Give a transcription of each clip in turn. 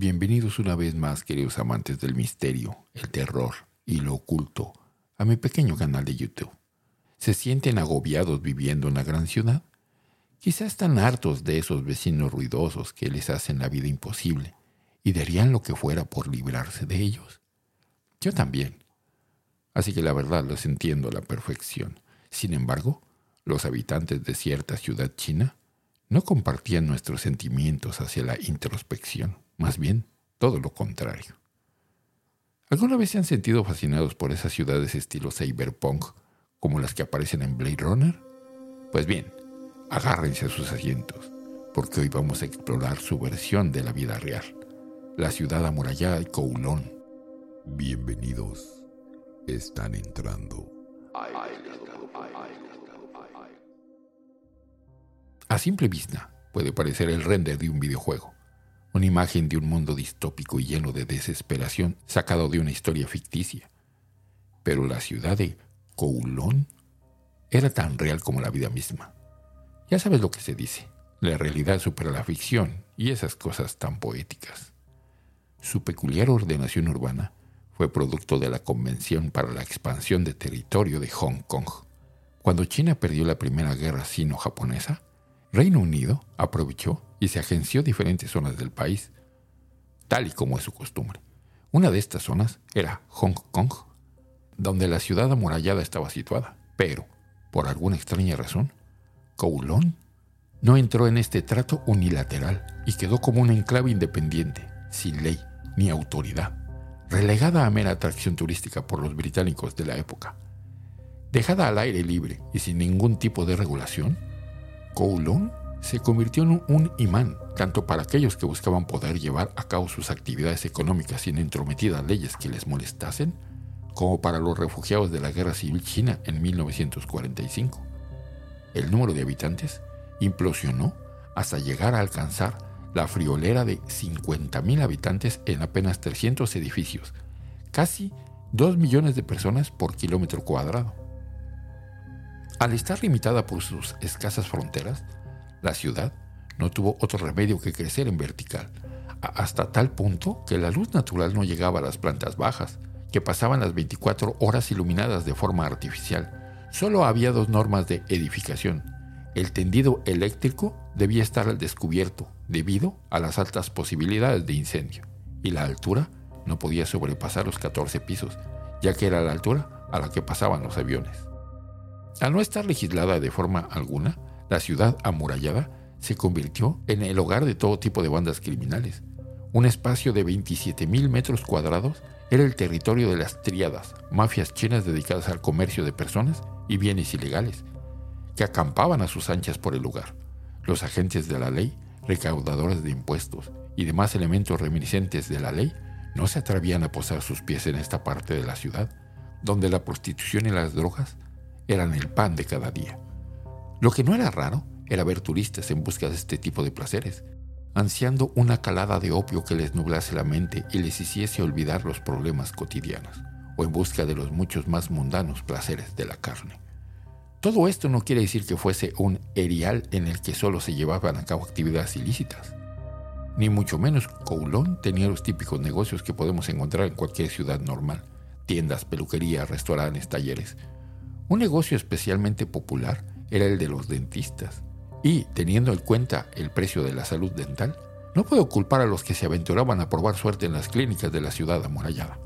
Bienvenidos una vez más, queridos amantes del misterio, el terror y lo oculto, a mi pequeño canal de YouTube. ¿Se sienten agobiados viviendo en la gran ciudad? Quizás están hartos de esos vecinos ruidosos que les hacen la vida imposible y darían lo que fuera por librarse de ellos. Yo también. Así que la verdad los entiendo a la perfección. Sin embargo, los habitantes de cierta ciudad china no compartían nuestros sentimientos hacia la introspección, más bien todo lo contrario. ¿Alguna vez se han sentido fascinados por esas ciudades estilo cyberpunk como las que aparecen en Blade Runner? Pues bien, agárrense a sus asientos, porque hoy vamos a explorar su versión de la vida real, la ciudad amurallada de Kowloon. Bienvenidos, están entrando. A simple vista, puede parecer el render de un videojuego, una imagen de un mundo distópico y lleno de desesperación sacado de una historia ficticia. Pero la ciudad de Kowloon era tan real como la vida misma. Ya sabes lo que se dice, la realidad supera la ficción y esas cosas tan poéticas. Su peculiar ordenación urbana fue producto de la Convención para la Expansión de Territorio de Hong Kong. Cuando China perdió la Primera Guerra Sino-Japonesa, Reino Unido aprovechó y se agenció diferentes zonas del país, tal y como es su costumbre. Una de estas zonas era Hong Kong, donde la ciudad amurallada estaba situada, pero, por alguna extraña razón, Kowloon no entró en este trato unilateral y quedó como un enclave independiente, sin ley ni autoridad, relegada a mera atracción turística por los británicos de la época. Dejada al aire libre y sin ningún tipo de regulación, Kowloon se convirtió en un imán tanto para aquellos que buscaban poder llevar a cabo sus actividades económicas sin entrometidas leyes que les molestasen, como para los refugiados de la Guerra Civil China en 1945. El número de habitantes implosionó hasta llegar a alcanzar la friolera de 50.000 habitantes en apenas 300 edificios, casi 2 millones de personas por kilómetro cuadrado. Al estar limitada por sus escasas fronteras, la ciudad no tuvo otro remedio que crecer en vertical, hasta tal punto que la luz natural no llegaba a las plantas bajas, que pasaban las 24 horas iluminadas de forma artificial. Solo había dos normas de edificación. El tendido eléctrico debía estar al descubierto debido a las altas posibilidades de incendio, y la altura no podía sobrepasar los 14 pisos, ya que era la altura a la que pasaban los aviones. Al no estar legislada de forma alguna, la ciudad amurallada se convirtió en el hogar de todo tipo de bandas criminales. Un espacio de 27.000 metros cuadrados era el territorio de las triadas, mafias chinas dedicadas al comercio de personas y bienes ilegales, que acampaban a sus anchas por el lugar. Los agentes de la ley, recaudadores de impuestos y demás elementos reminiscentes de la ley no se atrevían a posar sus pies en esta parte de la ciudad, donde la prostitución y las drogas eran el pan de cada día. Lo que no era raro era ver turistas en busca de este tipo de placeres, ansiando una calada de opio que les nublase la mente y les hiciese olvidar los problemas cotidianos, o en busca de los muchos más mundanos placeres de la carne. Todo esto no quiere decir que fuese un erial en el que solo se llevaban a cabo actividades ilícitas. Ni mucho menos Kowloon tenía los típicos negocios que podemos encontrar en cualquier ciudad normal, tiendas, peluquerías, restaurantes, talleres, un negocio especialmente popular era el de los dentistas, y, teniendo en cuenta el precio de la salud dental, no puedo culpar a los que se aventuraban a probar suerte en las clínicas de la ciudad amurallada.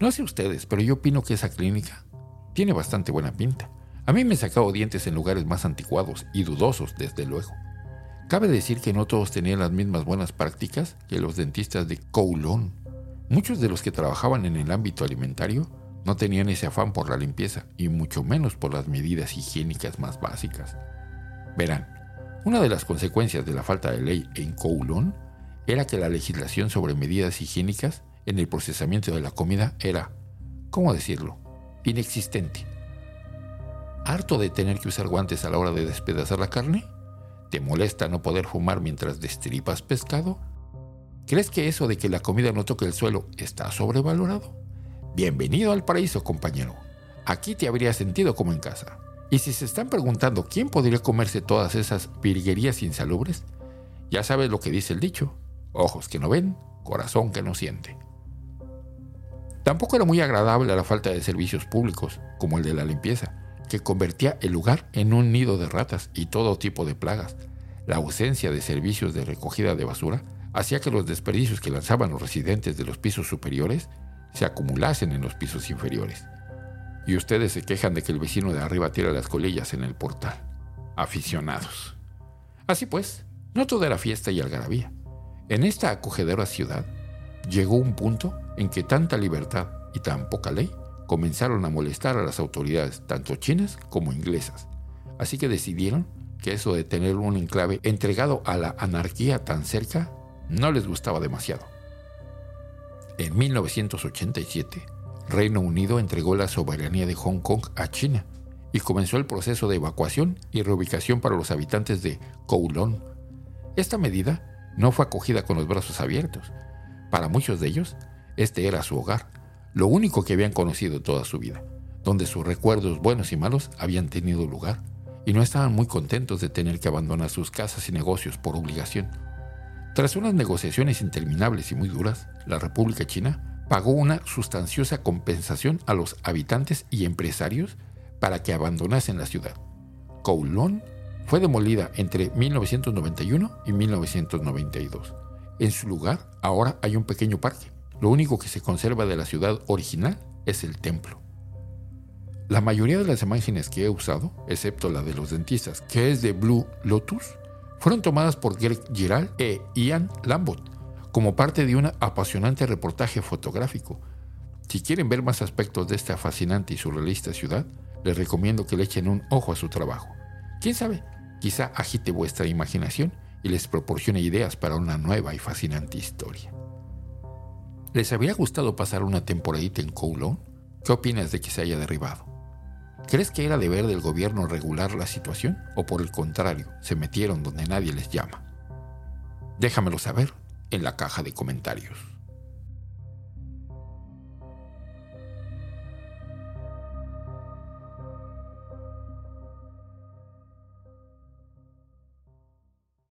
No sé ustedes, pero yo opino que esa clínica tiene bastante buena pinta. A mí me he sacado dientes en lugares más anticuados y dudosos, desde luego. Cabe decir que no todos tenían las mismas buenas prácticas que los dentistas de Kowloon. Muchos de los que trabajaban en el ámbito alimentario no tenían ese afán por la limpieza y mucho menos por las medidas higiénicas más básicas. Verán, una de las consecuencias de la falta de ley en Kowloon era que la legislación sobre medidas higiénicas en el procesamiento de la comida era, ¿cómo decirlo?, inexistente. ¿Harto de tener que usar guantes a la hora de despedazar la carne? ¿Te molesta no poder fumar mientras destripas pescado? ¿Crees que eso de que la comida no toque el suelo está sobrevalorado? Bienvenido al paraíso, compañero. Aquí te habría sentido como en casa. Y si se están preguntando quién podría comerse todas esas virguerías insalubres, ya sabes lo que dice el dicho. ojos que no ven, corazón que no siente. Tampoco era muy agradable la falta de servicios públicos, como el de la limpieza, que convertía el lugar en un nido de ratas y todo tipo de plagas. La ausencia de servicios de recogida de basura hacía que los desperdicios que lanzaban los residentes de los pisos superiores se acumulasen en los pisos inferiores. Y ustedes se quejan de que el vecino de arriba tira las colillas en el portal. Aficionados. Así pues, no todo era fiesta y algarabía. En esta acogedora ciudad llegó un punto en que tanta libertad y tan poca ley comenzaron a molestar a las autoridades, tanto chinas como inglesas. Así que decidieron que eso de tener un enclave entregado a la anarquía tan cerca no les gustaba demasiado. En 1987, Reino Unido entregó la soberanía de Hong Kong a China y comenzó el proceso de evacuación y reubicación para los habitantes de Kowloon. Esta medida no fue acogida con los brazos abiertos. Para muchos de ellos, este era su hogar, lo único que habían conocido toda su vida, donde sus recuerdos buenos y malos habían tenido lugar, y no estaban muy contentos de tener que abandonar sus casas y negocios por obligación. Tras unas negociaciones interminables y muy duras, la República China pagó una sustanciosa compensación a los habitantes y empresarios para que abandonasen la ciudad. Kowloon fue demolida entre 1991 y 1992. En su lugar, ahora hay un pequeño parque. Lo único que se conserva de la ciudad original es el templo. La mayoría de las imágenes que he usado, excepto la de los dentistas, que es de Blue Lotus, fueron tomadas por Greg Giral e Ian Lambot como parte de un apasionante reportaje fotográfico. Si quieren ver más aspectos de esta fascinante y surrealista ciudad, les recomiendo que le echen un ojo a su trabajo. ¿Quién sabe? Quizá agite vuestra imaginación y les proporcione ideas para una nueva y fascinante historia. ¿Les habría gustado pasar una temporadita en Kowloon? ¿Qué opinas de que se haya derribado? ¿Crees que era deber del gobierno regular la situación o por el contrario, se metieron donde nadie les llama? Déjamelo saber en la caja de comentarios.